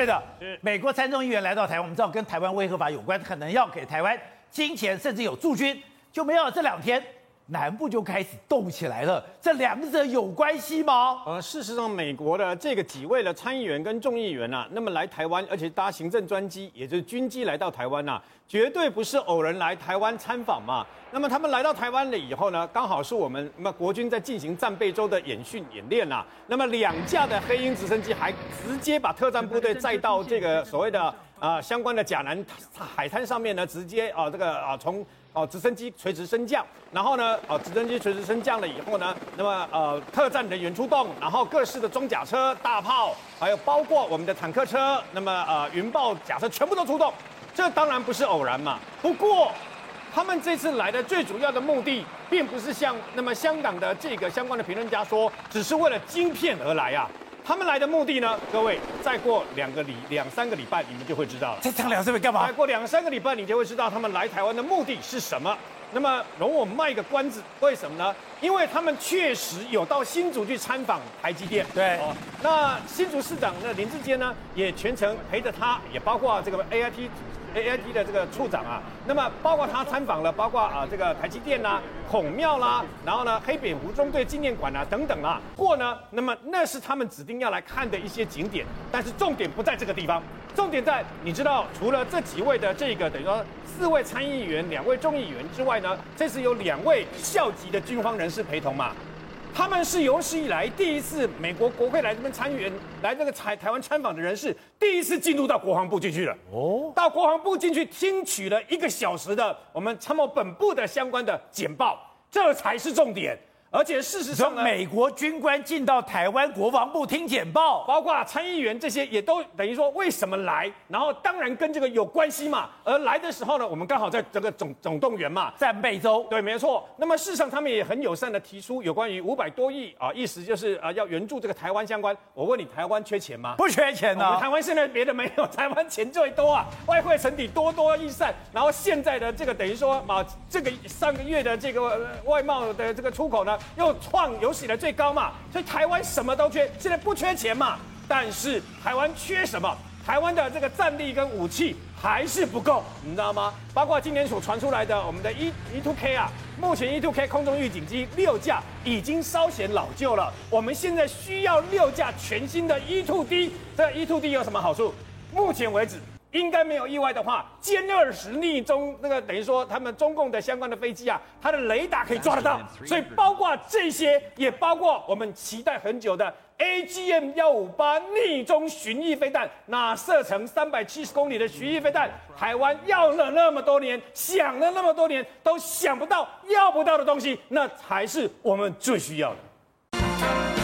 对的，美国参众议员来到台湾，我们知道跟台湾威合法有关，可能要给台湾金钱，甚至有驻军，就没有这两天。南部就开始动起来了，这两者有关系吗？呃，事实上，美国的这个几位的参议员跟众议员啊，那么来台湾，而且搭行政专机，也就是军机来到台湾啊，绝对不是偶然来台湾参访嘛。那么他们来到台湾了以后呢，刚好是我们那么国军在进行战备周的演训演练啊。那么两架的黑鹰直升机还直接把特战部队载到这个所谓的啊、相关的甲南海滩上面呢，直接啊、这个啊从。哦，直升机垂直升降，然后呢，哦，直升机垂直升降了以后呢，那么呃，特战人员出动，然后各式的装甲车、大炮，还有包括我们的坦克车，那么呃，云豹甲车全部都出动，这当然不是偶然嘛。不过，他们这次来的最主要的目的，并不是像那么香港的这个相关的评论家说，只是为了晶片而来啊。他们来的目的呢？各位，再过两个礼两三个礼拜，你们就会知道了。再讲两三个干嘛？再过两三个礼拜，你就会知道他们来台湾的目的是什么。那么，容我卖个关子，为什么呢？因为他们确实有到新竹去参访台积电。对。哦，那新竹市长那林志坚呢，也全程陪着他，也包括这个 AIT。A I T 的这个处长啊，那么包括他参访了，包括啊这个台积电啦、孔庙啦，然后呢黑蝙蝠中队纪念馆啊等等啊，过呢，那么那是他们指定要来看的一些景点，但是重点不在这个地方，重点在你知道，除了这几位的这个等于说四位参议员、两位众议员之外呢，这次有两位校级的军方人士陪同嘛。他们是有史以来第一次美国国会来这边参议员来这个台台湾参访的人士，第一次进入到国防部进去了。哦，到国防部进去听取了一个小时的我们参谋本部的相关的简报，这才是重点。而且事实上呢，美国军官进到台湾国防部听简报，包括参议员这些也都等于说为什么来，然后当然跟这个有关系嘛。而来的时候呢，我们刚好在这个总总动员嘛，在美洲，对，没错。那么事实上他们也很友善的提出有关于五百多亿啊，意思就是啊要援助这个台湾相关。我问你，台湾缺钱吗？不缺钱呢、啊。台湾现在别的没有，台湾钱最多啊，外汇存底多多益善。然后现在的这个等于说啊，这个上个月的这个外贸的这个出口呢，又创。有史以来最高嘛，所以台湾什么都缺，现在不缺钱嘛，但是台湾缺什么？台湾的这个战力跟武器还是不够，你知道吗？包括今年所传出来的我们的 E E2K 啊，目前 E2K 空中预警机六架已经稍显老旧了，我们现在需要六架全新的 E2D。这 E2D 有什么好处？目前为止。应该没有意外的话，歼二十逆中那个等于说他们中共的相关的飞机啊，它的雷达可以抓得到，所以包括这些，也包括我们期待很久的 AGM 幺五八逆中巡弋飞弹，那射程三百七十公里的巡弋飞弹，台湾要了那么多年，想了那么多年都想不到要不到的东西，那才是我们最需要的。